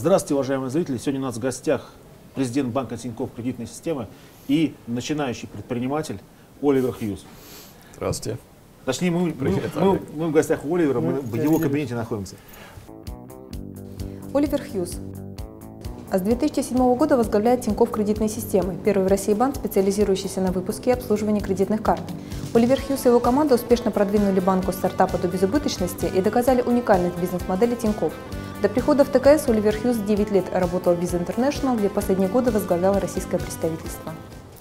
Здравствуйте, уважаемые зрители. Сегодня у нас в гостях президент банка Тинькофф кредитной системы и начинающий предприниматель Оливер Хьюз. Здравствуйте. Точнее, мы, Привет, мы, мы, мы в гостях у Оливера, мы в его кабинете находимся. Оливер Хьюз. А с 2007 года возглавляет Тинькофф кредитной системы, первый в России банк, специализирующийся на выпуске и обслуживании кредитных карт. Оливер Хьюз и его команда успешно продвинули банку стартапа до безубыточности и доказали уникальность бизнес-модели Тинькофф. До прихода в ТКС Оливер Хьюз 9 лет работал в Visa International, где последние годы возглавлял российское представительство.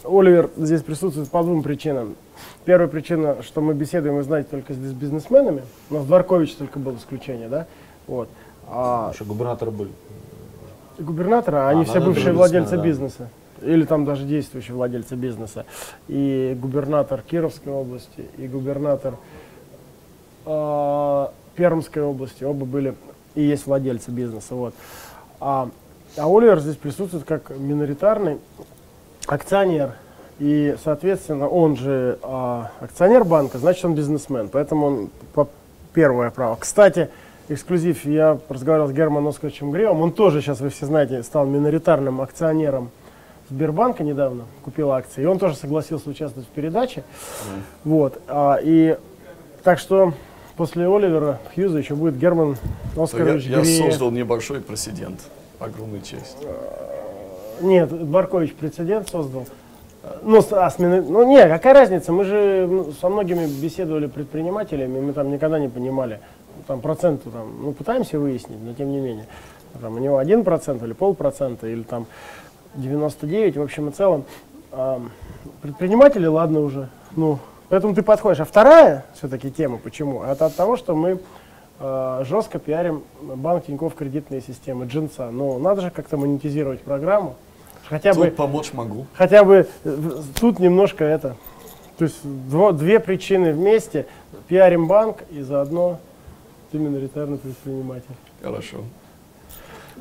Оливер здесь присутствует по двум причинам. Первая причина, что мы беседуем, вы знаете, только с бизнесменами. У нас Дворкович только был исключение, да? Вот. А Еще губернаторы были. губернаторы, они А, все бывшие владельцы да. бизнеса. Или там даже действующие владельцы бизнеса. И губернатор Кировской области, и губернатор а, Пермской области. Оба были и есть владельцы бизнеса. Вот. А, а Оливер здесь присутствует как миноритарный акционер. И, соответственно, он же а, акционер банка, значит, он бизнесмен. Поэтому он по первое право. Кстати, эксклюзив, я разговаривал с Германом Оскаровичем Гривом. Он тоже, сейчас вы все знаете, стал миноритарным акционером Сбербанка недавно, купил акции. И он тоже согласился участвовать в передаче. Вот. а, и так что после Оливера Хьюза еще будет Герман Я, Оскарович я Гриев. создал небольшой прецедент. Огромная честь. Нет, Баркович прецедент создал. Ну, с- а с ну, не, какая разница? Мы же ну, со многими беседовали предпринимателями, мы там никогда не понимали. ну, Там проценты там, ну, пытаемся выяснить, но тем не менее. Там, у него один процент или полпроцента, или там 99, в общем и целом. А, предприниматели, ладно уже, ну, поэтому ты подходишь. А вторая все-таки тема, почему? Это от того, что мы э, жестко пиарим банк Тинькофф кредитные системы, джинса. Но надо же как-то монетизировать программу. Хотя Тут бы, помочь могу. хотя бы э, в- тут немножко это. То есть дво- две причины вместе. Пиарим банк и заодно ты миноритарный предприниматель. Хорошо.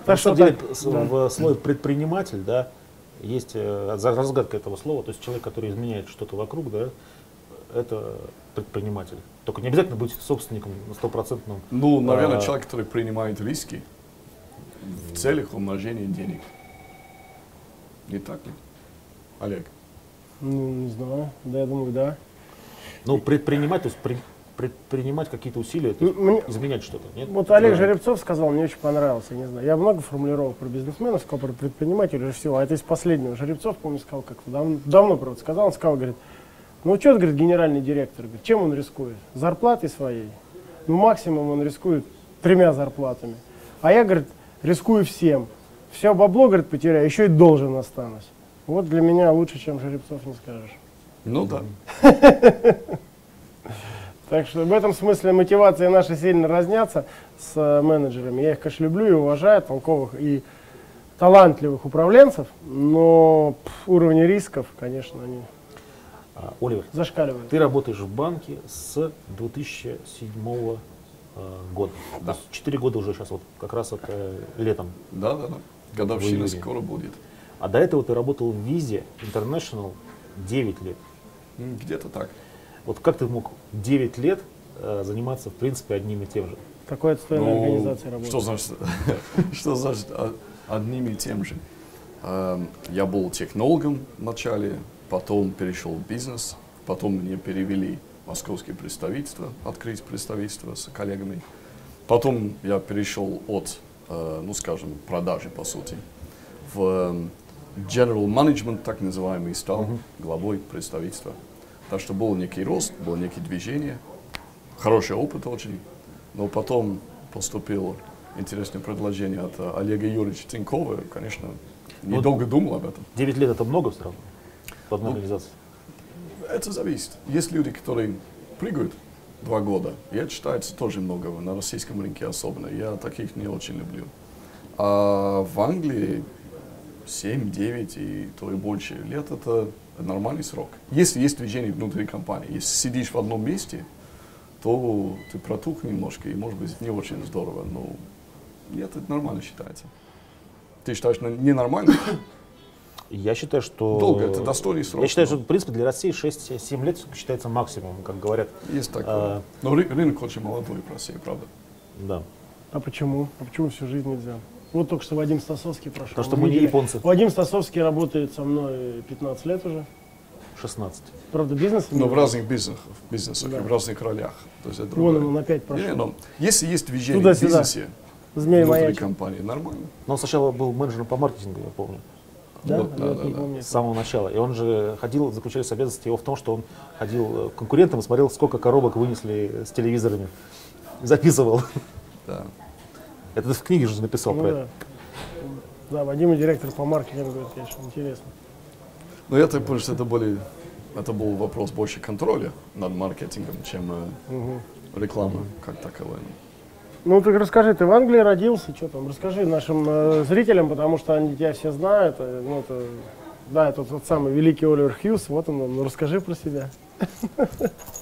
На что самом деле, так, с- да. в слове предприниматель, да, есть э, разгадка этого слова, то есть человек, который изменяет что-то вокруг, да, это предприниматель. Только не обязательно быть собственником на стопроцентном. Ну, наверное, А. человек, который принимает риски в целях умножения денег. Не так ли? Олег. Ну, не знаю. Да, я думаю, да. Ну, предпринимать, то есть при- предпринимать какие-то усилия, то есть Ну, мне- изменять что-то, нет? Вот Олег Да. Жеребцов сказал, мне очень понравился, я не знаю. Я много формулировок про бизнесменов, сказал про предпринимателей уже всего, а это из последнего. Жеребцов, помню, сказал как-то давно, давно правда, сказал, он сказал, говорит, ну что, говорит, генеральный директор, говорит, чем он рискует? Зарплатой своей? Ну, максимум он рискует тремя зарплатами. А я, говорит, рискую всем. Все бабло, говорит, потеряю, еще и должен останусь. Вот для меня лучше, чем Жеребцов, не скажешь. Ну да. Так что в этом смысле мотивации наши сильно разнятся с э, менеджерами. Я их, конечно, люблю и уважаю, толковых и талантливых управленцев, но пф, уровни рисков, конечно, они Оливер, зашкаливают. ты работаешь в банке с 2007 э, года. Да. Четыре года уже сейчас, вот как раз вот, э, летом. Да, да, да. Годовщина скоро будет. А до этого ты работал в Визе International 9 лет. Где-то так. Вот как ты мог 9 лет э, заниматься, в принципе, одним и тем же? Такой отстойной Ну, организации работает. Что значит, что значит а- одним и тем же? Эм, Я был технологом вначале, потом перешел в бизнес, потом мне перевели в московские представительства, открыть представительство с коллегами. Потом я перешел от, э, ну скажем, продажи, по сути, в эм, general management, так называемый, стал главой представительства. Так что был некий рост, было некие движения, хороший опыт очень. Но потом поступило интересное предложение от э, Олега Юрьевича Тинькова. Конечно, недолго думал об этом. 9 лет это много все равно одной Ну, организации? Это зависит. Есть люди, которые прыгают два года. И это считается тоже много на российском рынке особенно. Я таких не очень люблю. А в Англии 7-9 и то и больше лет это нормальный срок. Если есть движение внутри компании, если сидишь в одном месте, то ты протух немножко и может быть не очень здорово. Но нет, это нормально считается. Ты считаешь на- ненормально? Я считаю, что... Долго, это достойный срок. Я считаю, но что, в принципе, для России 6-7 лет считается максимум, как говорят. Есть такое. А. Но ры- рынок очень молодой в России, правда. Да. А почему? А почему всю жизнь нельзя? Вот только что Вадим Стасовский прошел. Потому что мы не японцы. Вадим Стасовский работает со мной 15 лет уже. 16. Правда, бизнес. Но в разных бизнесах, в бизнесах Да. и в разных ролях. То есть это Вон другое. он опять Не, прошел. ну, если есть движение в Туда-сюда. бизнесе, Змей внутри маячит. компании, нормально. Но он сначала был менеджером по маркетингу, я помню. Да? Вот, да, да, да. помню. С самого начала. И он же ходил, заключались обязанности его в том, что он ходил э, к конкурентам и смотрел, сколько коробок вынесли с телевизорами. Записывал. Да. Это ты в книге же написал Ну про да. это. Да, Вадим и директор по маркетингу, это, конечно, интересно. Но я так понял, что это, были, это был вопрос больше контроля над маркетингом, чем э, Мгм. реклама как таковая. Ну, так расскажи, ты в Англии родился, что там? Расскажи нашим э, зрителям, потому что они тебя все знают. э, ну, это, да, это тот самый великий Оливер Хьюз, вот он, ну расскажи про себя.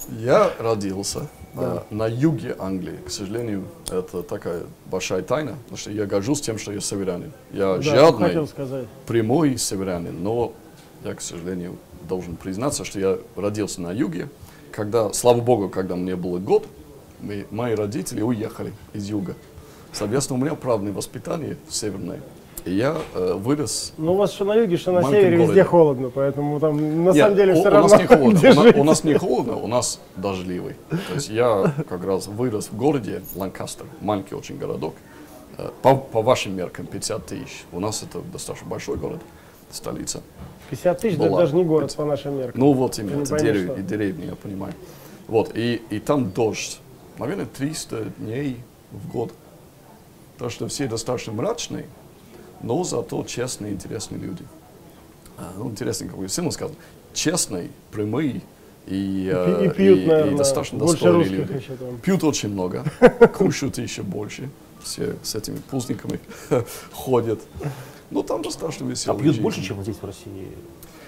Я родился Да. э, на юге Англии. К сожалению, это такая большая тайна, потому что я горжусь тем, что я северянин. Я да, жадный, хотел сказать. прямой северянин, но я, к сожалению, должен признаться, что я родился на юге, когда, слава богу, когда мне было год, мы- мои родители уехали из юга. Соответственно, у меня правное воспитание северное. И я э, вырос Ну, у вас что на юге, что на севере, везде городе. холодно, поэтому там на Нет, самом деле у, все у равно нас не холодно. У, на- у нас не холодно, у нас дождливый. То есть я как раз вырос в городе Ланкастер, маленький очень городок. Э, По, по вашим меркам 50 тысяч. У нас это достаточно большой город, столица. 50 тысяч, это даже не город по нашим меркам. Ну вот именно, это дерев- и деревни, я понимаю. Вот, и, и там дождь. Наверное, 300 дней в год. То, что все достаточно мрачные, но зато честные, интересные люди. А, ну, интересно, как бы сильно сказано. Честные, прямые и, э, И, пьют, и- и наверное, достаточно больше достойные люди. еще там. Пьют очень много, кушают еще больше. Все с этими пузниками ходят. Ну, там достаточно А весело. пьют больше, чем здесь в России?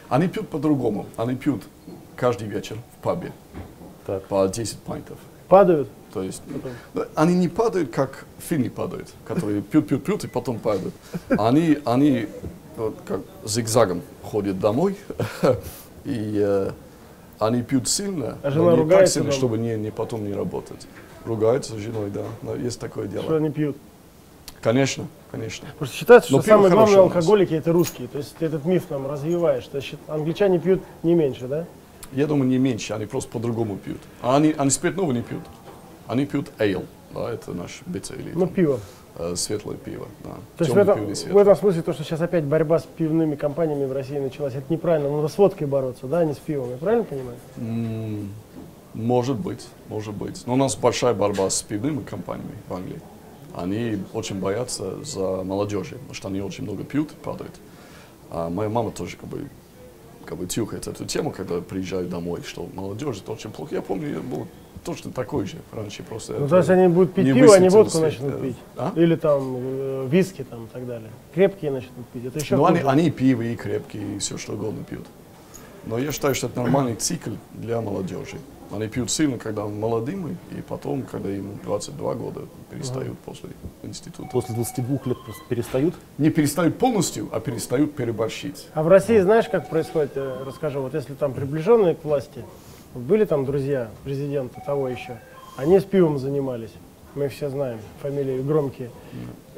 Они пьют по-другому. Они пьют каждый вечер в пабе Так. по 10 пинтов. Падают. То есть ну, они не падают, как фильме падают, которые пьют, пьют, пьют и потом падают. Они, они вот как зигзагом ходят домой, и э, они пьют сильно, А жена но не так сильно, чтобы не, не потом не работать. Ругаются с женой, да, но есть такое дело. Что они пьют. Конечно, конечно. Что считается, Но что самые главные алкоголики это русские. То есть ты этот миф нам развиваешь, щит- англичане пьют не меньше, да? Я думаю, не меньше, они просто по-другому пьют. А они, они спиртного не пьют. Они пьют эйл, да, это наш бица или Ну, там, пиво. э, светлое пиво, да. То есть в этом, в этом смысле то, что сейчас опять борьба с пивными компаниями в России началась, это неправильно. Надо с водкой бороться, да, а не с пивом. Я правильно понимаю? Может быть, может быть. Но у нас большая борьба с пивными компаниями в Англии. Они очень боятся за молодежи, потому что они очень много пьют и падают. А моя мама тоже как бы, как бы тюхает эту тему, когда приезжают домой, что молодежь это очень плохо. Я помню, я был точно такой же раньше просто. Ну, то есть они будут пить пиво, они водку начнут Э, пить. а? Или там э, виски там и так далее. Крепкие начнут пить. Это еще Ну, они, они пиво и крепкие, и все что угодно пьют. Но я считаю, что это нормальный цикл для молодежи. Они пьют сильно, когда молодыми, и потом, когда им 22 года, перестают после института. После 22 лет просто перестают? Не перестают полностью, а перестают переборщить. А в России знаешь, как происходит? Э, Расскажу. Вот если там приближенные к власти, были там друзья президента того еще, они с пивом занимались. Мы все знаем, фамилии громкие.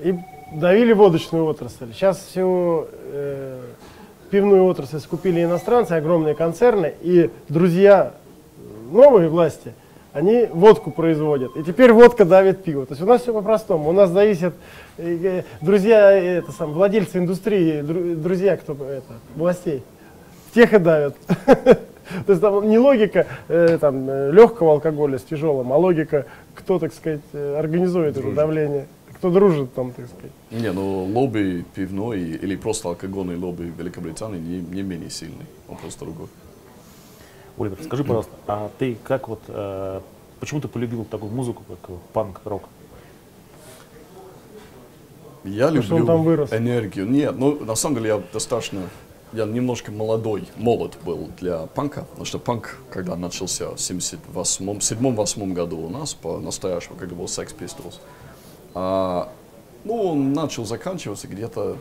И давили водочную отрасль. Сейчас всю э, пивную отрасль скупили иностранцы, огромные концерны, и друзья новые власти, они водку производят. И теперь водка давит пиво. То есть у нас все по-простому. У нас зависят э, друзья, э, это сам, владельцы индустрии, дру- друзья кто это, властей. Тех и давят. То есть там не логика э, там, э, легкого алкоголя с тяжелым, а логика, кто, так сказать, э, организует это Дружит. давление, кто дружит там, так сказать. Не, ну лобби пивной или просто алкогольный лобби в Великобритании не, не менее сильный, он просто другой. Оливер, скажи, пожалуйста, а ты как вот, э, почему ты полюбил такую музыку, как панк-рок? Я Потому люблю там вырос. энергию. Нет, ну на самом деле я достаточно, я немножко молодой, молод был для панка, потому что панк, когда начался в 78-7-8 году у нас, по-настоящему, когда был Sex Pistols, а, ну, он начал заканчиваться где-то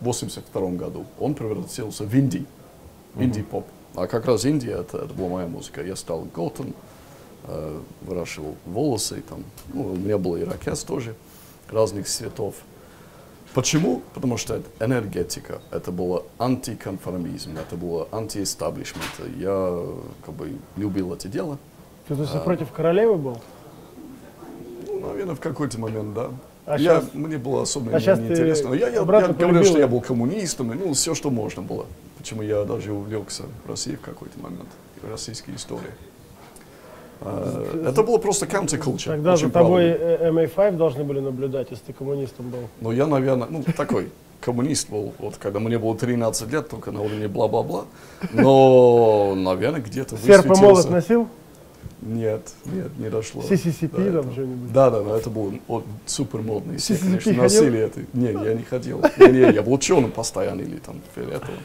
в 82 году. Он превратился в инди, инди-поп. А как раз Индия, это, это была моя музыка. Я стал готом, э, выращивал волосы, там, ну, у меня был ирокез тоже, разных цветов. Почему? Потому что это энергетика, это было антиконформизм, это было антиэстаблишмент. Я как бы любил это дело. Ты, то есть, против королевы был? Ну, наверное, в какой-то момент, да. А я, щас- Мне было особенно а ты неинтересно. Но Я, я, я говорил, полюбил что я был коммунистом, ну, все, что можно было. Почему я даже увлекся Россией в какой-то момент, и российской историей. А, это было просто counterculture. Тогда за тобой правильно. э, MA5 должны были наблюдать, если ты коммунистом был. Но я, наверное, ну, такой коммунист был, вот когда мне было 13 лет, только на уровне бла-бла-бла. Но, наверное, где-то Серп и молот высветился. носил? Нет, нет, не дошло. CCCP Да, там что-нибудь? Да, да, да, это было о, супер модно. И все, конечно, носили это. Не, я не ходил. Не, не, я был ученым постоянно или там фиолетовым.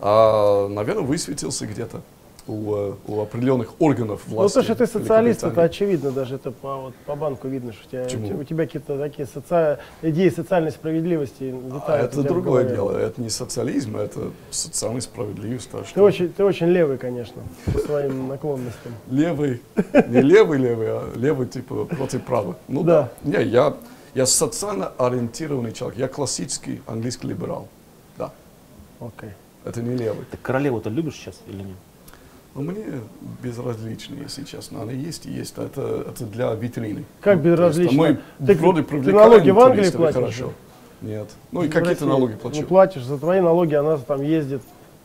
А, наверное, высветился где-то у, э, у определенных органов Ну, власти. то, что ты социалист, это очевидно, даже это по, вот, по банку видно, что у тебя, Почему? у тебя какие-то такие соци... идеи социальной справедливости А это другое голове. дело. Это не социализм, это социальная справедливость. Ты что очень, ты очень левый, конечно, по своим наклонностям. Левый, не левый левый, а левый типа против правых. Ну Да. да. Не, я, я социально ориентированный человек. Я классический английский либерал. Да. Окей. Это не левый. Ты королеву-то любишь сейчас или нет? Но мне безразлично, если честно. Она есть и есть. Это, это для витрины. Как Ну, безразлично? Мы вроде ты привлекаем налоги в Англии платишь хорошо. Нет. Ну и какие-то налоги плачу. Ну, платишь за твои налоги, она там ездит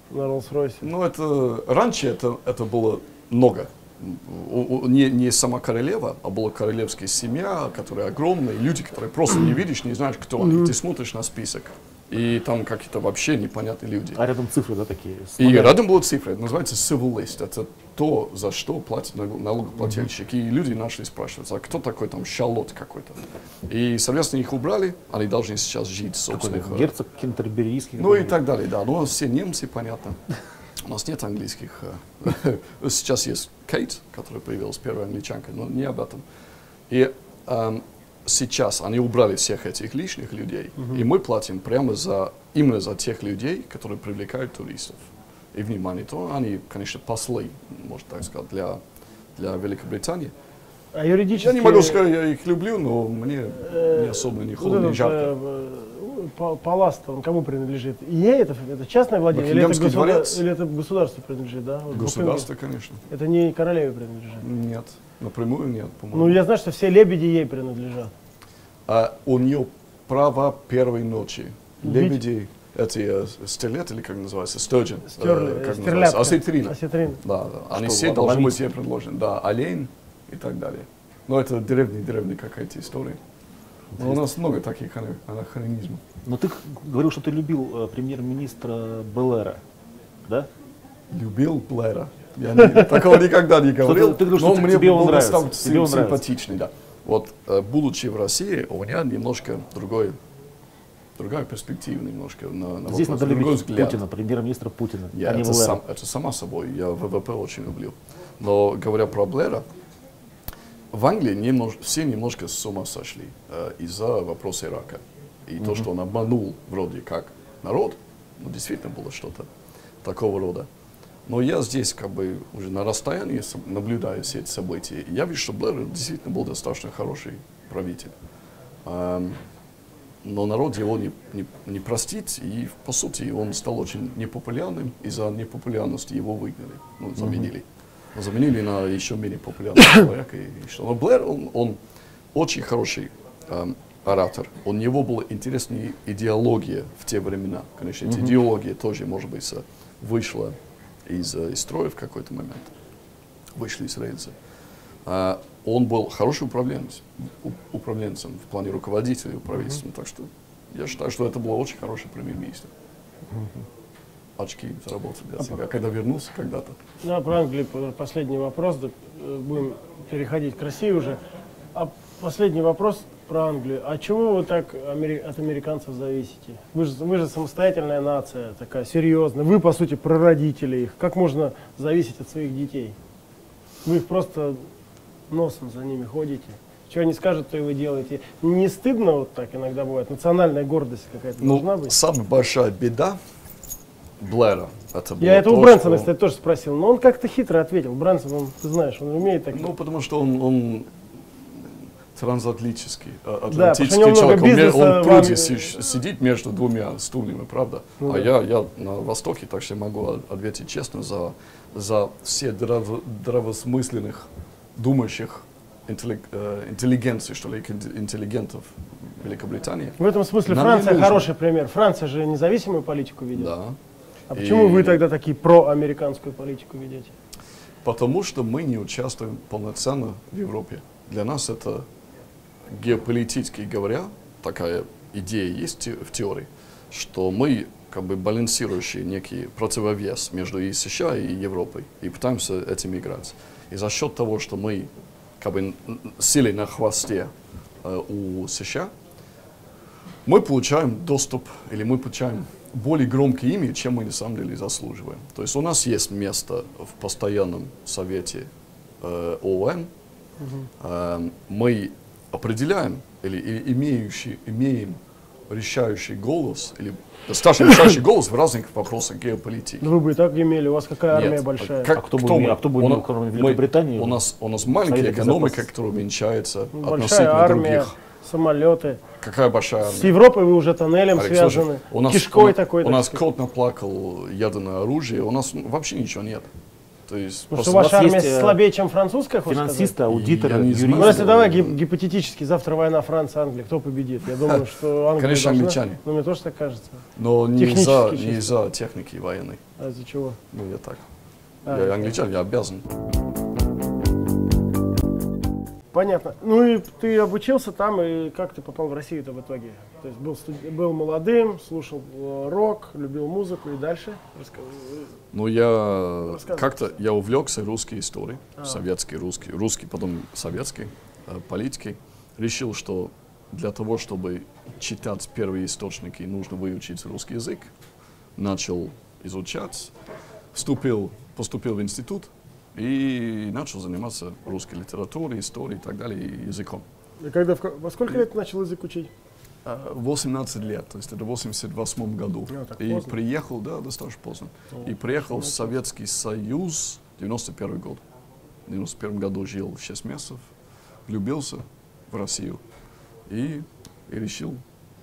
на Роллс-Ройсе. Ну, это раньше это, это было много. Не, не сама королева, а была королевская семья, которая огромная, люди, которые просто не видишь, не знаешь, кто они. Ты смотришь на список, и там какие-то вообще непонятные люди. А рядом цифры, да, такие? с И рядом была цифра, это называется civil list. Это то, за что платит налог- налогоплательщик. И люди начали спрашивать, а кто такой там шалот какой-то? И, соответственно, их убрали, они должны сейчас жить Какой-то собственных... э, герцог кентерберийский. ну и так далее, да. Ну, все немцы, понятно. У нас нет английских. э, Сейчас есть Кейт, которая появилась, первая англичанка, но не об этом. И эм, сейчас они убрали всех этих лишних людей, и мы платим прямо за, именно за тех людей, которые привлекают туристов. И внимание, то они, конечно, послы, можно так сказать, для, для Великобритании. А юридически... Я не могу сказать, я их люблю, но мне не особо не холодно, не жарко. Э, э, па- палац, он кому принадлежит? ей это, это частное владение или это, государ- дворец. или это государству принадлежит, да? Вот Государство, конечно. Это не королеве принадлежит. Нет, напрямую нет, по-моему. Ну, я знаю, что все лебеди ей принадлежат. А у нее право первой ночи. Лебеди, эти э, стерлет, или как называется, э, Стерли, как стерлядка. называется, осетрина. Осетрина. Да, да. Они Что, все должны быть ей предложены. Да, олень и так далее. Но это древняя-древняя какая-то история. Но у нас много таких ана- анахронизмов. Но ты говорил, что ты любил э, премьер-министра Беллера, да? Любил Блэра. Я не- такого никогда не говорил. ты говорил, что но ты- мне тебе он был нравится, достаточно тебе он сим- нравится. симпатичный, да. Вот, э, будучи в России, у меня немножко другой, другая перспектива немножко на, на Здесь вопрос, надо любить взгляд. Путина, премьер-министра Путина, Я, а не это, Беллера. сам, это само собой, я ВВП очень люблю. Но говоря про Блэра, в Англии немнож- все немножко с ума сошли э, из-за вопроса Ирака. И то, что он обманул вроде как народ, ну, действительно было что-то такого рода. Но я здесь как бы уже на расстоянии наблюдаю все эти события. И я вижу, что Блэр действительно был достаточно хороший правитель. Эм, но народ его не, не, не простит, и по сути он стал очень непопулярным, из-за непопулярности его выгнали, ну, заменили. Но заменили на еще менее популярного человека. И, что. Но Блэр, он, он очень хороший эм, оратор. У него была интересная идеология в те времена. Конечно, эта идеология тоже, может быть, вышла из, э, из строя в какой-то момент, вышли из рельса. А, он был хороший управленец, у- управленцем в плане руководителя правительства. Так что я считаю, что это был очень хороший премьер-министр. Очки заработал для себя, когда вернулся когда-то. Да, про Англию последний вопрос, да, э, будем переходить к России уже. А последний вопрос про Англию. А чего вы так от американцев зависите? Вы же, вы же самостоятельная нация, такая серьезная. Вы, по сути, прародители их. Как можно зависеть от своих детей? Вы их просто носом за ними ходите. Что они скажут, то и вы делаете. Не стыдно вот так иногда бывает? Национальная гордость какая-то должна Ну, быть? самая большая беда Блэра, это было Я это у то, Брэнсона, что- кстати, тоже спросил, но он как-то хитро ответил. Брэнсон, он, ты знаешь, он умеет так. Ну, потому что он, он трансатлантический, Да, что атлантический много человек. Он, бизнеса он пруде Ам- си- сидит между двумя стульями, правда? Ну а да. я, я на Востоке, так что я могу ответить честно за, за все здраво- здравосмысленных, думающих интеллиг- э, интеллигенций, что ли, интелли- интеллигентов Великобритании. В этом смысле Нам Франция хороший пример. Франция же независимую политику ведет. Да. А почему И- вы тогда такие проамериканскую политику ведете? Потому что мы не участвуем полноценно в Европе. Для нас это геополитически говоря, такая идея есть в теории, что мы как бы балансирующий некий противовес между и США и Европой и пытаемся этим играть. И за счет того, что мы как бы сели на хвосте э, у США, мы получаем доступ или мы получаем более громкий имя, чем мы на самом деле заслуживаем. То есть у нас есть место в постоянном совете э, ООН. Э, мы определяем или, или имеющий, имеем решающий голос или достаточно решающий голос в разных вопросах геополитики. Ну, вы бы и так имели, у вас какая армия Нет. большая. Как- А кто бы име- мы? а кто бы имел, кроме мы- Великобритании, У нас, у нас маленькая экономика, которая уменьшается Ну, Большая относительно армия, других. Самолеты. Какая большая С армия? Европой вы уже тоннелем Алекс, связаны, слушай, у нас, кишкой у, такой. У нас сказать. кот наплакал ядерное оружие, у нас ну, вообще ничего нет. То есть Потому Просто что ваша армия есть, э, слабее, чем французская, финансисты, аудиторы, юристы. Ну, если давай гип- гипотетически, завтра война Франция-Англия, кто победит? Я думаю, что Англия Конечно, должна. англичане. Ну, мне тоже так кажется. Но не из-за, не из-за техники военной. А из-за чего? Ну, я так. А, я англичанин, я обязан. Понятно. Ну и ты обучился там, и как ты попал в Россию-то в итоге? То есть был, студ- был молодым, слушал э, рок, любил музыку и дальше? Раска- Ну, я как-то, я увлекся русской историей, А. советский, русский, русский, потом советский, э, политикой. Решил, что для того, чтобы читать первые источники, нужно выучить русский язык. Начал изучать, вступил, поступил в институт и начал заниматься русской литературой, историей и так далее, и языком. И когда, во сколько лет начал язык учить? А, 18 лет, то есть это в 88 году. Так и поздно. приехал, да, достаточно поздно. и приехал в Советский Союз 91 год. В 91 году жил 6 месяцев, влюбился в Россию и, и решил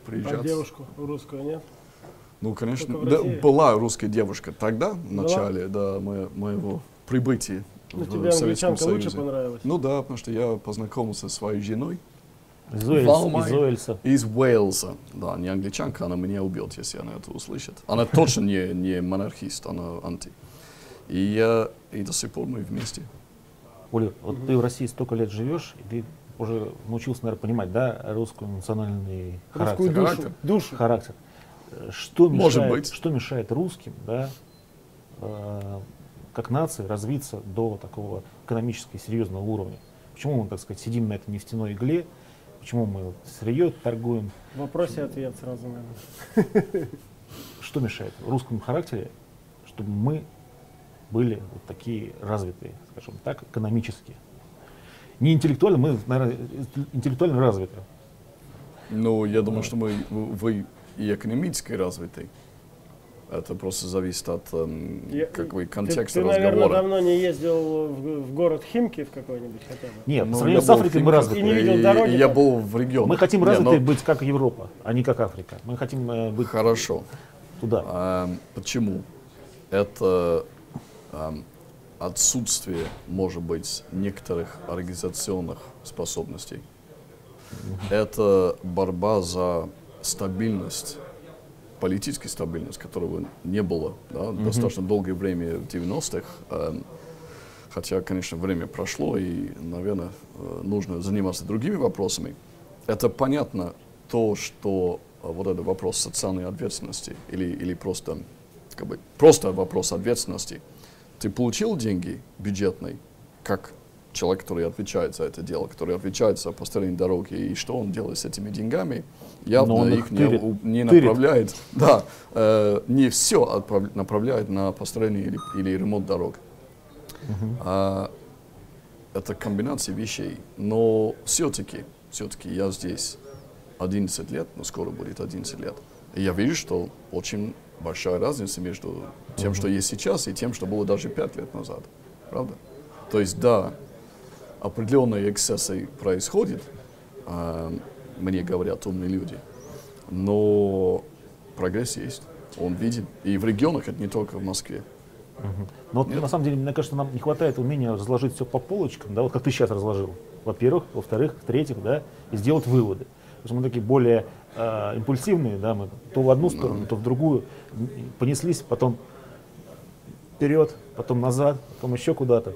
А приезжать. девушку русскую нет? Ну, конечно, да, была русская девушка тогда, в начале да, мо- моего прибытия Ну, в тебе англичанка лучше Союзе. понравилась? Ну да, потому что я познакомился со своей женой Из Уэльс- Валмай. из Уэльса. из Уэльса. Да, не англичанка, она меня убьет, если она это услышит. Она точно не, не монархист, она анти. И, я, и до сих пор мы вместе. Оля, вот ты в России столько лет живешь, и ты уже научился, наверное, понимать, да, русский национальный Русскую характер. душу. Характер. Душу. характер. Э, Что Может мешает, быть. что мешает русским, да, э, как нации развиться до такого экономически серьезного уровня? Почему мы, так сказать, сидим на этой нефтяной игле? Почему мы сырье торгуем? В вопросе ответ сразу, наверное. Что мешает в русском характере, чтобы мы были вот такие развитые, скажем так, экономически? Не интеллектуально, мы, наверное, интеллектуально развиты. Ну, я думаю, что мы, вы вы и экономически развиты. Это просто зависит от эм, Я- как бы, Ты, контекста ты, наверное, разговора. давно не ездил в, в город Химки в какой-нибудь хотя бы? Нет, Ну, по сравнению с Африкой мы развиты. И не видел дороги и я был в регионе. Мы хотим развиты ну, быть как Европа, а не как Африка. Мы хотим э, быть Хорошо. туда. Эм, почему? Это эм, отсутствие, может быть, некоторых организационных способностей. Это борьба за стабильность, политическая стабильность, которого не было да, достаточно долгое время в 90-х. Эм, хотя, конечно, время прошло, и, наверное, э, нужно заниматься другими вопросами. Это понятно то, что э, вот этот вопрос социальной ответственности или, или просто, как бы, просто вопрос ответственности. Ты получил деньги бюджетные, как человек, который отвечает за это дело, который отвечает за построение дороги, и что он делает с этими деньгами, явно Но их их не, тырит. не Тырит. направляет, да, э, не все направляет на построение или, или ремонт дорог. А, это комбинация вещей. Но все-таки, все-таки я здесь 11 лет, ну скоро будет 11 лет. И я вижу, что очень большая разница между тем, что есть сейчас, и тем, что было даже 5 лет назад. Правда? То есть, да, определенные эксцессы происходят, э, мне говорят умные люди. Но прогресс есть, он виден. И в регионах, это не только в Москве. Но вот, на самом деле, мне кажется, нам не хватает умения разложить все по полочкам, да, вот как ты сейчас разложил. Во-первых, во-вторых, в-третьих, да, и сделать выводы. Потому что мы такие более э, импульсивные, да, мы то в одну сторону, то в другую понеслись, потом вперед, потом назад, потом еще куда-то.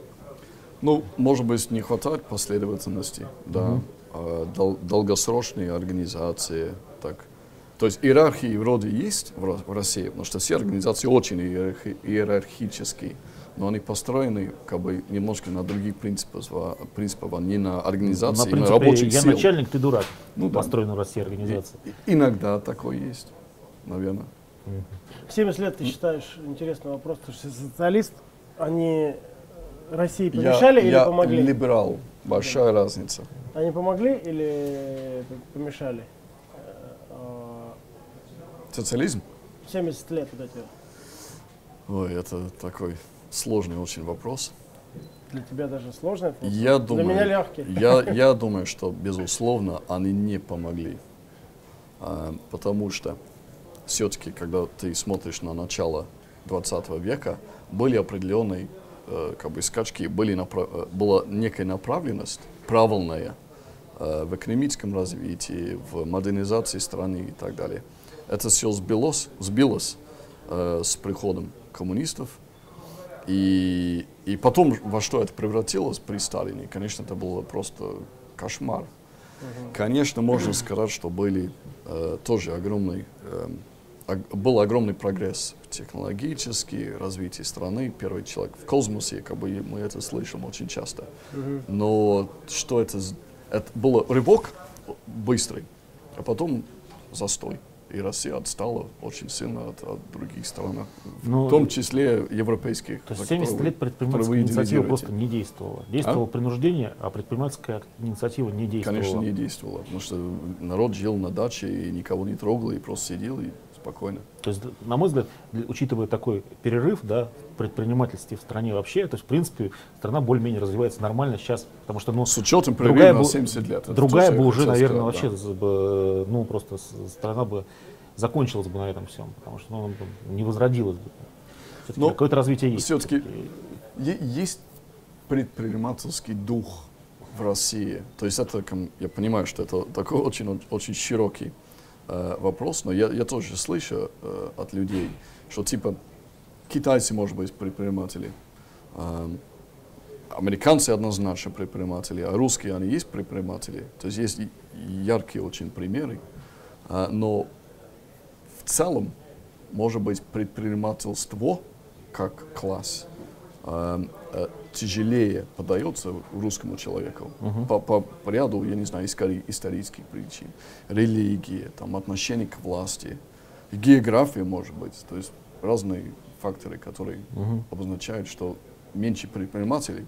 Ну, может быть, не хватает последовательности, да, а, дол- долгосрочные организации, так. То есть иерархии вроде есть в, Ро- в России, потому что все организации очень иерархи- иерархические, но они построены как бы немножко на других принципах, а- принципах, а не на организации, на на, принципе, рабочих я сил. начальник, ты дурак. Ну да. построена в России организация. И- Иногда такое есть, наверное. В 70 лет ты считаешь, интересный вопрос, потому что социалист, они России помешали или я помогли? либерал, большая разница. Они помогли или помешали? Э, Социализм? э, 70 лет вот эти. Ой, это такой сложный очень вопрос. Для тебя даже сложно? это? Я Для думаю, меня легкий. Я, я думаю, что, безусловно, они не помогли. А, потому что все-таки, когда ты смотришь на начало 20 века, были определенные как бы, скачки, были напра- э, была некая направленность правильная э, в экономическом развитии, в модернизации страны и так далее. Это все сбилось, сбилось э, с приходом коммунистов, и, и потом во что это превратилось при Сталине, конечно, это было просто кошмар. Конечно, можно сказать, что были э, тоже огромный, эм, ог- был огромный прогресс технологический, развитие страны, первый человек в космосе, как бы мы это слышим очень часто. Но что это, это было рывок быстрый, а потом застой. И Россия отстала очень сильно от, от других стран, Ну, в том числе европейских. То есть за 70 которые лет предпринимательская инициатива просто не действовала. Действовало принуждение, а предпринимательская инициатива не действовала. Конечно, не действовало, потому что народ жил на даче и никого не трогал, и просто сидел и спокойно. То есть, на мой взгляд, учитывая такой перерыв да, в предпринимательстве в стране вообще, то есть, в принципе, страна более-менее развивается нормально сейчас, потому что, ну, С учетом другая бы, 70 лет. другая бы уже, наверное, сказать, вообще, да. бы, ну, просто страна бы закончилась бы на этом всем, потому что ну, не возродилась бы. Но какое-то развитие есть. Все-таки есть предпринимательский дух в России. То есть это, я понимаю, что это такой очень, очень широкий э, вопрос, но я, я тоже слышу э, от людей, что типа китайцы, может быть, предприниматели, эм, американцы однозначно предприниматели, а русские, они есть предприниматели. То есть есть яркие очень примеры, А, но в целом, может быть, предпринимательство как класс э, тяжелее подается русскому человеку по, по, по ряду, я не знаю, искори- исторических причин. Религия, там, отношение к власти, география, может быть. То есть разные факторы, которые Мгм. обозначают, что меньше предпринимателей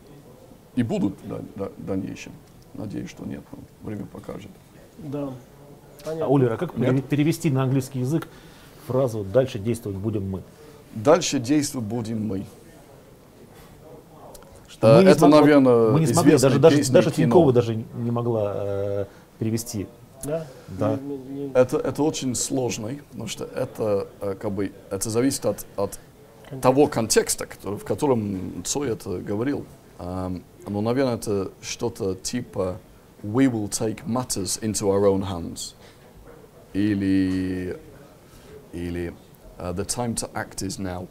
и будут в да- да- дальнейшем. Надеюсь, что нет, но время покажет. Да. А, Понятно. Оля, а как Нет? пере- перевести на английский язык фразу «дальше действовать будем мы»? Дальше действовать будем мы. Что мы не это, смог- вот наверное, мы не смогли, даже, даже, даже. Тинькова даже не могла э, перевести. Да? Да. Это, это очень сложный, потому что это, э, как бы, это зависит от, от Контекст. того контекста, который, в котором Цой это говорил. Ам, но, наверное, это что-то типа «We will take matters into our own hands» или, или uh, «The time to act is now».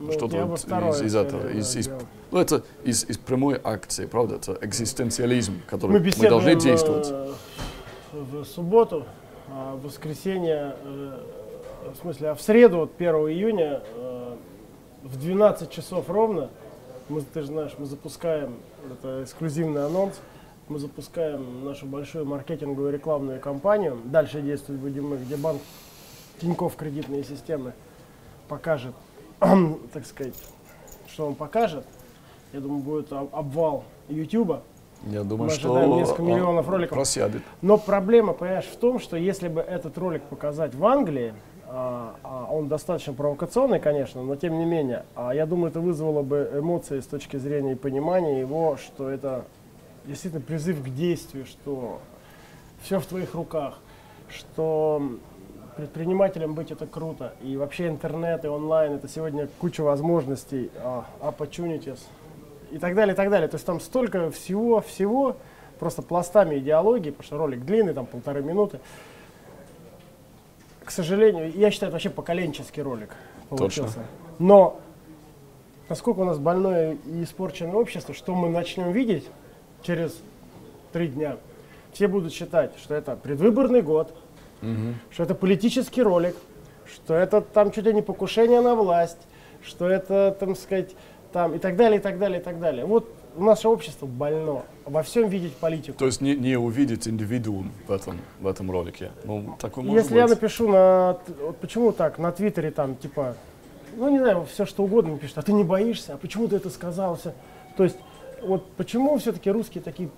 Ну, что-то вот из, из этого, из, из- ну, это из, из прямой акции, правда, это экзистенциализм, который Мы мы, должны действовать. э, в субботу, а в воскресенье, э, в смысле, а в среду, вот 1 июня, э, в 12 часов ровно, мы, ты же знаешь, мы запускаем, это эксклюзивный анонс, мы запускаем нашу большую маркетинговую рекламную кампанию. Дальше действовать будем мы, где банк Тинькофф кредитные системы покажет, так сказать, что он покажет. Я думаю, будет об- обвал Ютуба. Я думаю, Мы что ожидаем несколько он миллионов роликов. просядет. Но проблема, понимаешь, в том, что если бы этот ролик показать в Англии, а, а он достаточно провокационный, конечно, но тем не менее, а я думаю, это вызвало бы эмоции с точки зрения и понимания его, что это действительно призыв к действию, что все в твоих руках, что предпринимателем быть это круто. И вообще интернет и онлайн это сегодня куча возможностей, а, opportunities и так далее, и так далее. То есть там столько всего, всего, просто пластами идеологии, потому что ролик длинный, там полторы минуты. К сожалению, я считаю, это вообще поколенческий ролик получился. Точно. Но насколько у нас больное и испорченное общество, что мы начнем видеть через три дня, все будут считать, что это предвыборный год, что это политический ролик, что это там чуть ли не покушение на власть, что это, там сказать, там и так далее, и так далее, и так далее. Вот наше общество больно во всем видеть политику. То есть не, не увидеть индивидуум в этом, в этом ролике. Ну, такое может Если я быть. напишу на, вот почему так, на Твиттере там, типа, ну не знаю, все что угодно пишут, а ты не боишься, а почему ты это сказал? Всё. То есть, вот почему все-таки русские такие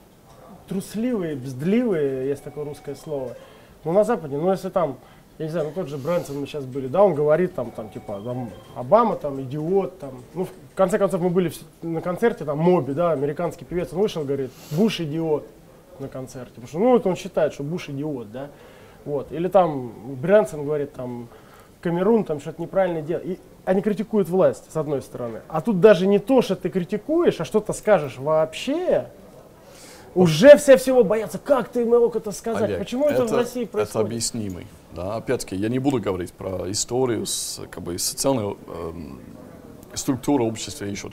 трусливые, бздливые, есть такое русское слово. Ну на Западе, ну если там, я не знаю, ну тот же Брэнсон мы сейчас были, да, он говорит там, там типа, там, Обама там идиот, там, ну в конце концов мы были на концерте, там Моби, да, американский певец, он вышел, говорит, Буш идиот на концерте, потому что, ну вот он считает, что Буш идиот, да, вот, или там Брэнсон говорит, там, Камерун там что-то неправильно делает. И они критикуют власть, с одной стороны. А тут даже не то, что ты критикуешь, а что-то скажешь вообще. Уже все всего боятся. Как ты мог это сказать? Олег, Почему это, в России Это происходит? объяснимый. Да, опять-таки, я не буду говорить про историю, с, как бы, социальную эм, структуру общества и еще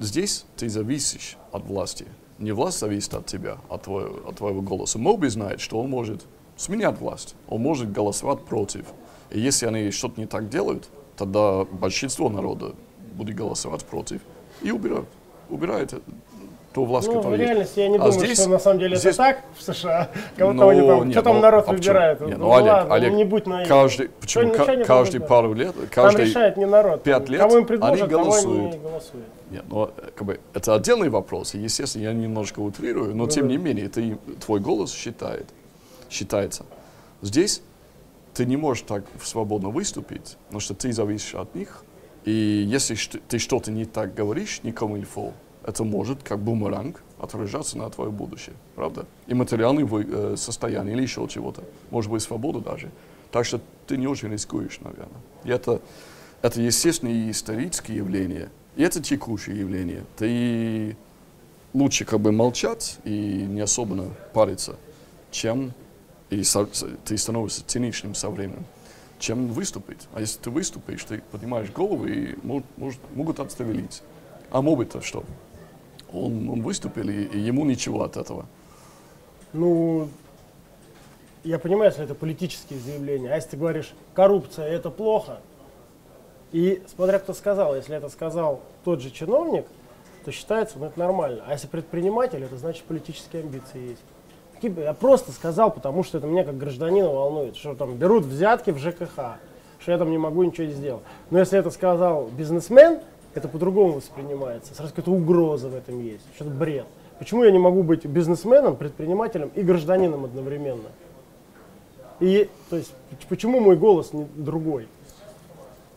Здесь ты зависишь от власти. Не власть зависит от тебя, от твоего, от твоего голоса. Моби знает, что он может сменять власть. Он может голосовать против. И если они что-то не так делают, тогда большинство народа будет голосовать против и убирают. Убирает э, ту власть, Ну, в которая есть. реальности я не А думаю, здесь- что на самом деле здесь- это так в США. Кого-то Ну, они там, нет, что там ну, народ а выбирает? Нет, ну, ну, Олег, ладно, Олег, ну, не будь наивным. Каждый, почему, не каждый пару лет, Там каждый решает не народ. пять лет Кого им они предложат, они голосуют. и голосуют. Нет, но э, как бы, это отдельный вопрос. И, естественно, я немножко утрирую, но тем да. не менее, ты, твой голос считает, считается. Здесь ты не можешь так свободно выступить, потому что ты зависишь от них. И если ты что-то не так говоришь, никому инфо, это может, как бумеранг, отражаться на твое будущее, правда? И материальное вы- э, состояние или еще чего-то. Может быть, свобода даже. Так что ты не очень рискуешь, наверное. И это, это естественное и историческое явление. И это текущее явление. Ты лучше как бы молчать и не особенно париться, чем и со- ты становишься циничным со временем, чем выступить. А если ты выступишь, ты поднимаешь голову и мож- может- могут отстрелить. А Моби-то что? Он, он выступил, и, ему ничего от этого. Ну, я понимаю, если это политические заявления. А если ты говоришь, коррупция это плохо, и смотря кто сказал, если это сказал тот же чиновник, то считается, ну это нормально. А если предприниматель, это значит политические амбиции есть. Я просто сказал, потому что это меня как гражданина волнует, что там берут взятки в ЖКХ, что я там не могу ничего сделать. Но если это сказал бизнесмен, это по-другому воспринимается. Сразу какая-то угроза в этом есть, что-то бред. Почему я не могу быть бизнесменом, предпринимателем и гражданином одновременно? И, то есть, поч- почему мой голос не другой?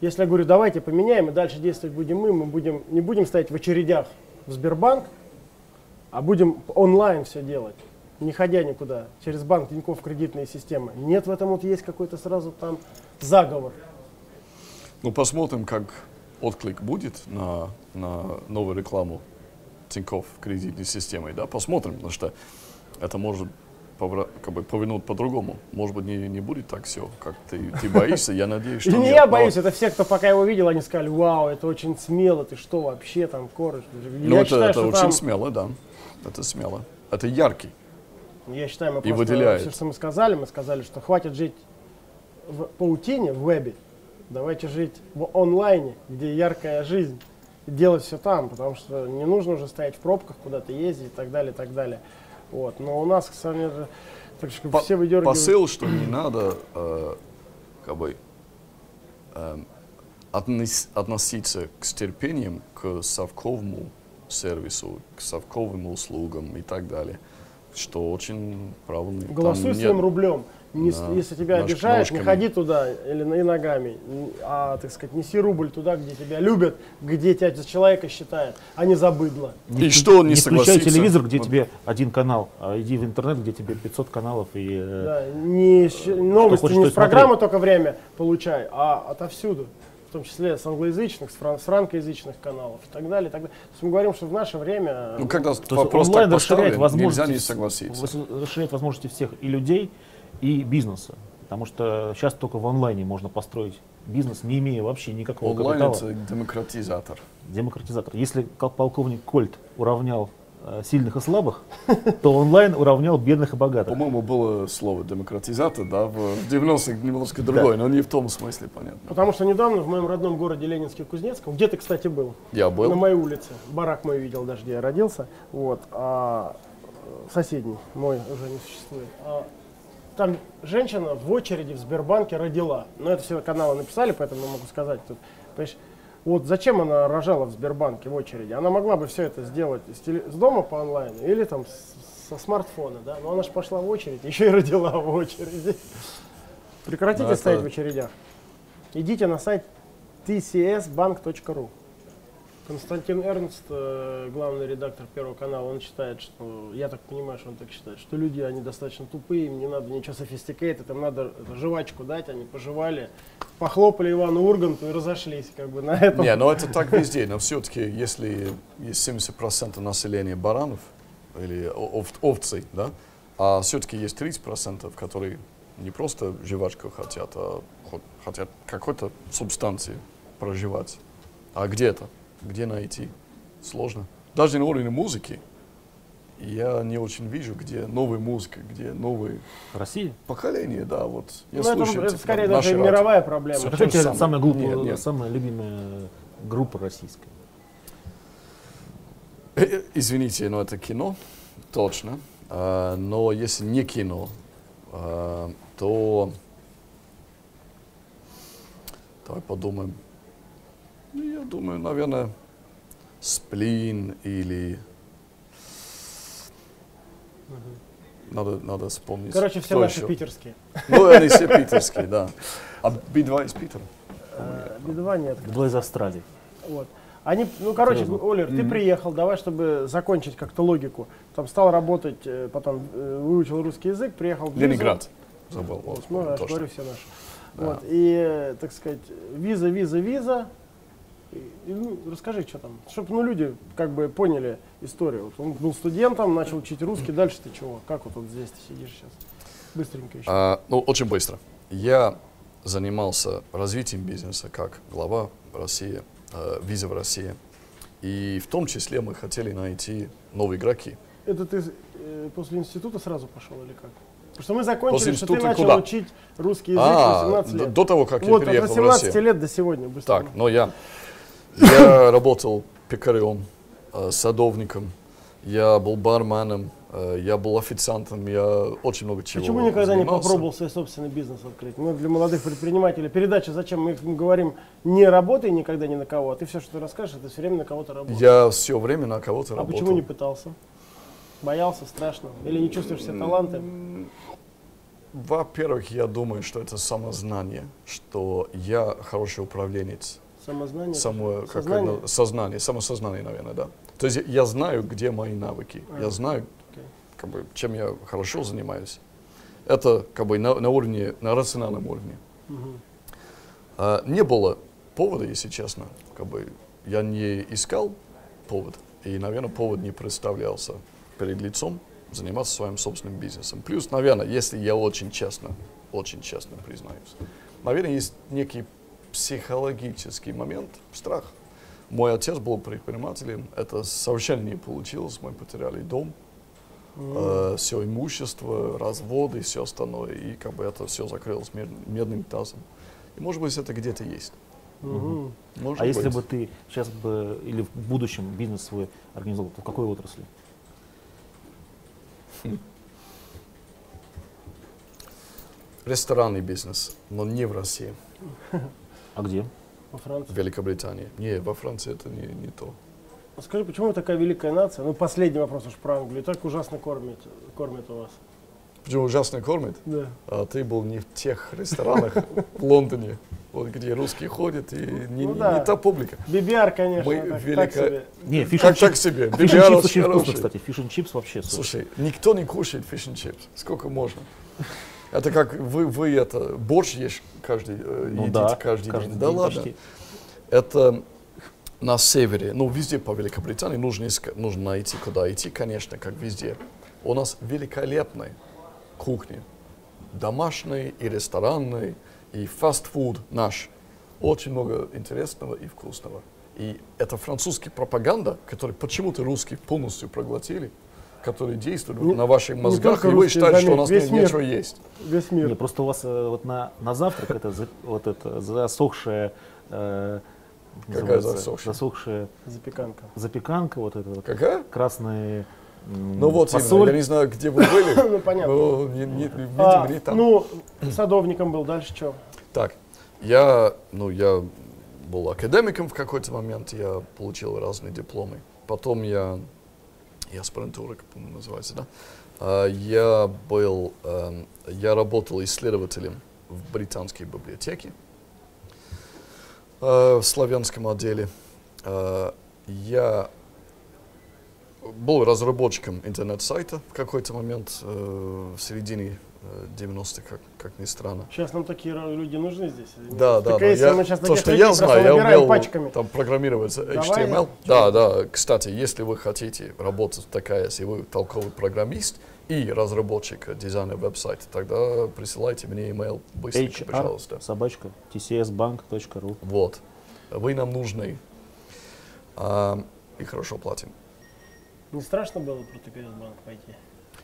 Если я говорю, давайте поменяем и дальше действовать будем мы, мы будем, не будем стоять в очередях в Сбербанк, а будем онлайн все делать, не ходя никуда, через банк Тинькофф кредитные системы. Нет в этом вот есть какой-то сразу там заговор. Ну, посмотрим, как отклик будет на, на новую рекламу Тинькофф кредитной системой. Да? Посмотрим, потому что это может повра- как бы повернуть по-другому. Может быть, не, не будет так все, как ты, ты боишься. Я надеюсь, что не я боюсь, это все, кто пока его видел, они сказали, вау, это очень смело, ты что вообще там корыш? Ну, это, очень смело, да. Это смело. Это яркий. Я считаю, мы И просто все, что мы сказали, мы сказали, что хватит жить в паутине, в вебе. Давайте жить в онлайне, где яркая жизнь. И делать все там, потому что не нужно уже стоять в пробках, куда-то ездить и так далее, и так далее. Вот. Но у нас, к сожалению, так что По- все выдергивают. Посыл, что не надо э, как бы, эм, отнес- относиться к терпением к совковому сервису, к совковым услугам и так далее. Что очень правильно. Там Голосуй нет- своим рублем. Не Да. если тебя Нож- обижают, не ножками. ходи туда или и ногами, а, так сказать, неси рубль туда, где тебя любят, где тебя человека считают, а не за быдло. И что он не не включай согласится? телевизор, где Вот. тебе один канал, а иди в интернет, где тебе 500 каналов и э, Да, не щ- новости хочешь, не с программы смотри. только время получай, а отовсюду. В том числе с англоязычных, с, фран- с франкоязычных каналов и так далее. и так далее. То есть мы говорим, что в наше время Ну, когда вопрос так поставлен, нельзя не согласиться. расширяет возможности всех и людей, и бизнеса. Потому что сейчас только в онлайне можно построить бизнес, не имея вообще никакого Онлайн капитала. это демократизатор. Демократизатор. Если как полковник Кольт уравнял э, сильных и слабых, то онлайн уравнял бедных и богатых. По-моему, было слово демократизатор, да, в 90-х немножко другое, но не в том смысле, понятно. Потому что недавно в моем родном городе Ленинске Кузнецком, где ты, кстати, был? Я был. На моей улице. Барак мой видел даже, где я родился. Вот. А э, соседний мой уже не существует. А там женщина в очереди в Сбербанке родила. Но это все каналы написали, поэтому я могу сказать тут. Понимаешь, вот зачем она рожала в Сбербанке в очереди? Она могла бы все это сделать с, теле- с дома по онлайну или там с- со смартфона, да? Но она же пошла в очередь, еще и родила в очереди. Прекратите это- стоять в очередях. Идите на сайт tcsbank.ru. Константин Эрнст, э, главный редактор Первого канала, он считает, что, я так понимаю, что он так считает, что люди, они достаточно тупые, им не надо ничего sophisticated, им надо это, жвачку дать, они пожевали, похлопали Ивану Урганту и разошлись, как бы, на этом. Не, но это так везде, но все-таки, если есть 70% населения баранов или ов- овцы, да, а все-таки есть 30%, которые не просто жвачку хотят, а хо- хотят какой-то субстанции проживать. А где это? Где найти? Сложно. Даже на уровне музыки я не очень вижу, где новая музыка, где новые Россия? поколения, да, вот. Я Ну, это, слушаю, это типа, скорее даже радио. мировая проблема. Всё. Скажите, самое. самая глупая, Нет, нет. самая любимая группа российская. Э, э, Извините, но это кино, точно. А, но если не кино, а, то давай подумаем. Ну, я думаю, наверное, сплин или надо, надо вспомнить. Короче, все кто наши еще. питерские. Ну, они все питерские, да. А Би-2 из Питера? Э, Би-2 нет. Два из Австралии. Вот. Они, ну, короче, Серьезно? Олер, ты приехал, давай, чтобы закончить как-то логику. Там стал работать, э, потом э, выучил русский язык, приехал в Визу. Ленинград. Забыл. Вот, ну, я говорю все наши. Да. Вот, и, так сказать, виза, виза, виза. И, ну, расскажи, что там, чтобы ну, люди как бы поняли историю. Вот он был студентом, начал учить русский, дальше ты чего? Как вот, вот здесь ты сидишь сейчас? Быстренько еще. А, ну, очень быстро. Я занимался развитием бизнеса как глава России, э, виза в России. И в том числе мы хотели найти новые игроки. Это ты э, после института сразу пошел или как? Потому что мы закончили, После что ты начал куда? учить русский язык А, в 18 д- лет. до того, как вот, я от переехал в 18 Россию. лет до сегодня. Быстро. Так, но я, я работал пекарем, э, садовником, я был барменом, э, я был официантом, я очень много чего Почему никогда не занимался. попробовал свой собственный бизнес открыть? Ну, для молодых предпринимателей передача «Зачем?» Мы им говорим, не работай никогда ни на кого, а ты все, что ты расскажешь, это все время на кого-то работаешь. Я все время на кого-то а работал. почему не пытался? Боялся, страшно? Или не чувствуешь себе таланты? Во-первых, я думаю, что это самознание, что я хороший управленец. Самознание? Само, как Сознание? это, сознание, самосознание, наверное, да. То есть я- знаю, где мои навыки, А, я знаю, окей. как бы, чем я хорошо занимаюсь. Это как бы на, на уровне, на рациональном уровне. Мгм. А, не было повода, если честно. Как бы я не искал повод, и, наверное, повод не представлялся перед лицом заниматься своим собственным бизнесом. Плюс, наверное, если я очень честно, очень честно признаюсь, наверное, есть некий психологический момент, страх. Мой отец был предпринимателем, это совершенно не получилось, мы потеряли дом, все имущество, разводы и все остальное, и как бы это все закрылось мед- медным тазом. И может быть это где-то есть. Мгм. Может А если быть. бы ты сейчас бы или в будущем бизнес свой организовал, то в какой отрасли? Ресторанный бизнес, но не в России, А где? Во в Франции. Великобритании. Не, во Франции это не, не то. А Скажи, почему вы такая великая нация? Ну, последний вопрос уж про Англию. Так ужасно кормят, кормят у вас. Почему ужасно кормят? Да. А ты был не в тех ресторанах в Лондоне, вот где русские ходят, и не, Ну не- да. не та публика. BBR, конечно, Мы так, так велика- себе. Не, фиш Как так себе? Фиш BBR чипс очень вкусно, кстати. Фиш чипс вообще. Слушай, никто не кушает фиш чипс. Сколько можно? Это как вы, вы это, борщ ешь каждый, э, Ну едите да, каждый, каждый день. Да день ладно. почти. Это на севере, ну везде по Великобритании нужно, иска- нужно найти, куда идти, конечно, как везде. У нас великолепная кухня. Домашняя и ресторанная, и фастфуд наш. Очень много интересного и вкусного. И это французская пропаганда, которую почему-то русские полностью проглотили, которые действуют Не- на ваших мозгах, и вы считаете, что у нас весь не- мир. нечего есть. Весь мир. Не, просто у вас э, вот на, на завтрак это за- вот это засохшая э, Какая засохшая? засохшая Запеканка. запеканка, вот это вот Какая? красные Ну вот, именно, фасоль. я не знаю, где вы были, Ну, понятно. но не- не- видимо, А, не там. ну, садовником был, дальше что? Так, я, ну, я был академиком в какой-то момент, я получил разные дипломы. Потом я, я аспирантура, как по-моему называется, да? А, я был, эм, я работал исследователем в британской библиотеке, э, в славянском отделе. Э, я был разработчиком интернет-сайта в какой-то момент, э, в середине 90-х, как, как ни странно. Сейчас нам такие люди нужны здесь. извините. Да, да, Так да. если Я- мы сейчас то, что я знаю, я умел пачками. там программировать Давай, HTML. да. Да, да. Кстати, если вы хотите работать в ТКС, и вы толковый программист и разработчик дизайна веб-сайта, тогда присылайте мне email быстренько, HR, пожалуйста. собачка, tcsbank.ru. Вот. Вы нам нужны. А, и хорошо платим. Не страшно было про ТКС банк пойти?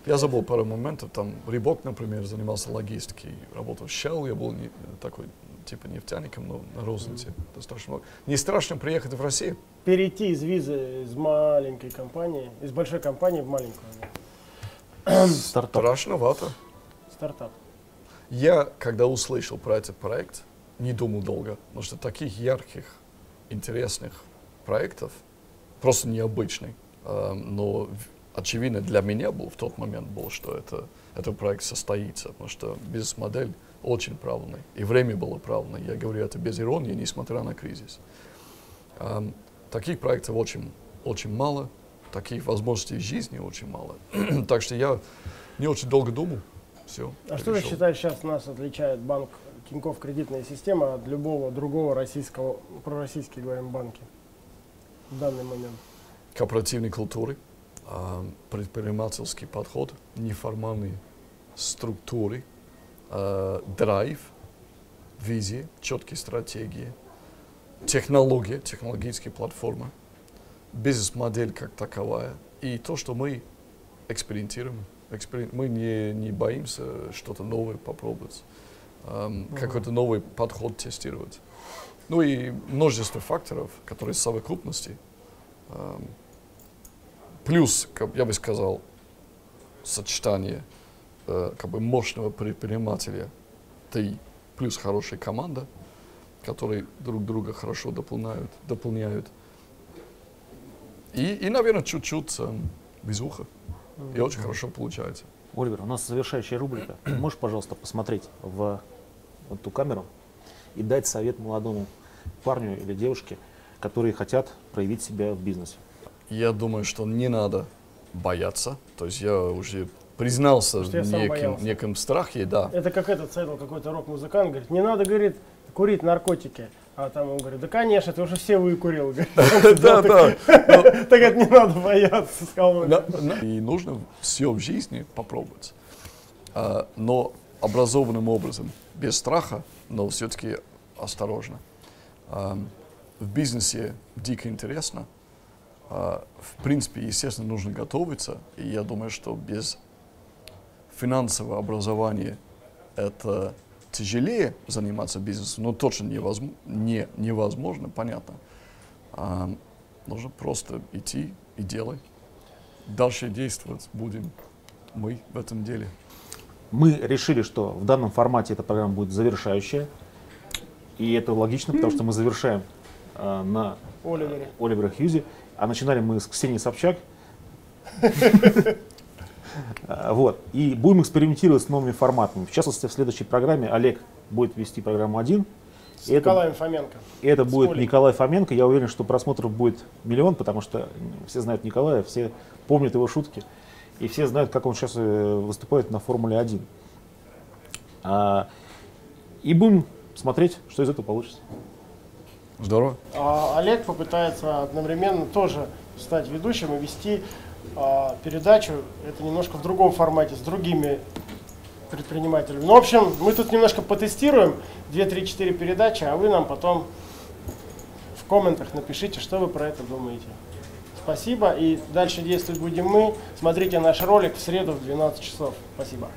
Я забыл пару моментов. Там Рибок, например, занимался логистикой, работал в Shell, я был не- такой типа нефтяником, но на рознице достаточно много. Не страшно приехать в Россию? Перейти из визы из маленькой компании, из большой компании в маленькую. Стартап. Страшновато. Стартап. Я, когда услышал про этот проект, не думал долго, потому что таких ярких, интересных проектов, просто необычный. Эм, но очевидно для меня был в тот момент был, что это, этот проект состоится, потому что бизнес-модель очень правильная, и время было правильное. Я говорю это без иронии, несмотря на кризис. Эм, таких проектов очень, очень мало, таких возможностей в жизни очень мало. так что я не очень долго думал. Все. А что ты считаешь сейчас нас отличает банк Тинькофф кредитная система от любого другого российского, пророссийский говорим, банки в данный момент? корпоративной культуры, предпринимательский подход, неформальные структуры, а, драйв, визия, четкие стратегии, технология, технологические платформы, бизнес-модель как таковая и то, что мы экспериментируем. Экспери- Мы не, не боимся что-то новое попробовать, ам, какой-то новый подход тестировать. Ну и множество факторов, которые в совокупности Ам, Плюс, как я бы сказал, сочетание э, как бы мощного предпринимателя, ты плюс хорошая команда, которые друг друга хорошо дополняют, дополняют. И, и наверное, чуть-чуть эм, везуха. И очень хорошо получается. Оливер, у нас завершающая рубрика. Можешь, пожалуйста, посмотреть в вот ту камеру и дать совет молодому парню или девушке, которые хотят проявить себя в бизнесе? Я думаю, что не надо бояться. То есть я уже признался в сам неком, страхе, да. Это как этот цитл какой-то рок-музыкант, говорит, не надо, говорит, курить наркотики. А там он говорит, да конечно, ты уже все выкурил. Да, да. Так это не надо бояться, сказал И нужно все в жизни попробовать. А, но образованным образом, без страха, но все-таки осторожно. В бизнесе дико интересно. А, в принципе, естественно, нужно готовиться. И я думаю, что без финансового образования это тяжелее заниматься бизнесом, но точно невозможно, не, невозможно, понятно. А, нужно просто идти и делать. Дальше действовать будем мы в этом деле. Мы решили, что в данном формате эта программа будет завершающая. И это логично, потому что мы завершаем э, на Оливере. Оливера Хьюзи. А начинали мы с Ксении Собчак. Вот. И будем экспериментировать с новыми форматами. В частности, в следующей программе Олег будет вести программу один. С это, Николаем Фоменко. и это с будет Колей. Николай Фоменко. Я уверен, что просмотров будет миллион, потому что все знают Николая, все помнят его шутки. И все знают, как он сейчас э, выступает на Формуле 1. А, и будем смотреть, что из этого получится. Здорово. А Олег попытается одновременно тоже стать ведущим и вести а, передачу. Это немножко в другом формате, с другими предпринимателями. Ну, в общем, мы тут немножко потестируем 2-3-4 передачи, а вы нам потом в комментах напишите, что вы про это думаете. Спасибо. И дальше действовать будем мы. Смотрите наш ролик в среду в 12 часов. Спасибо.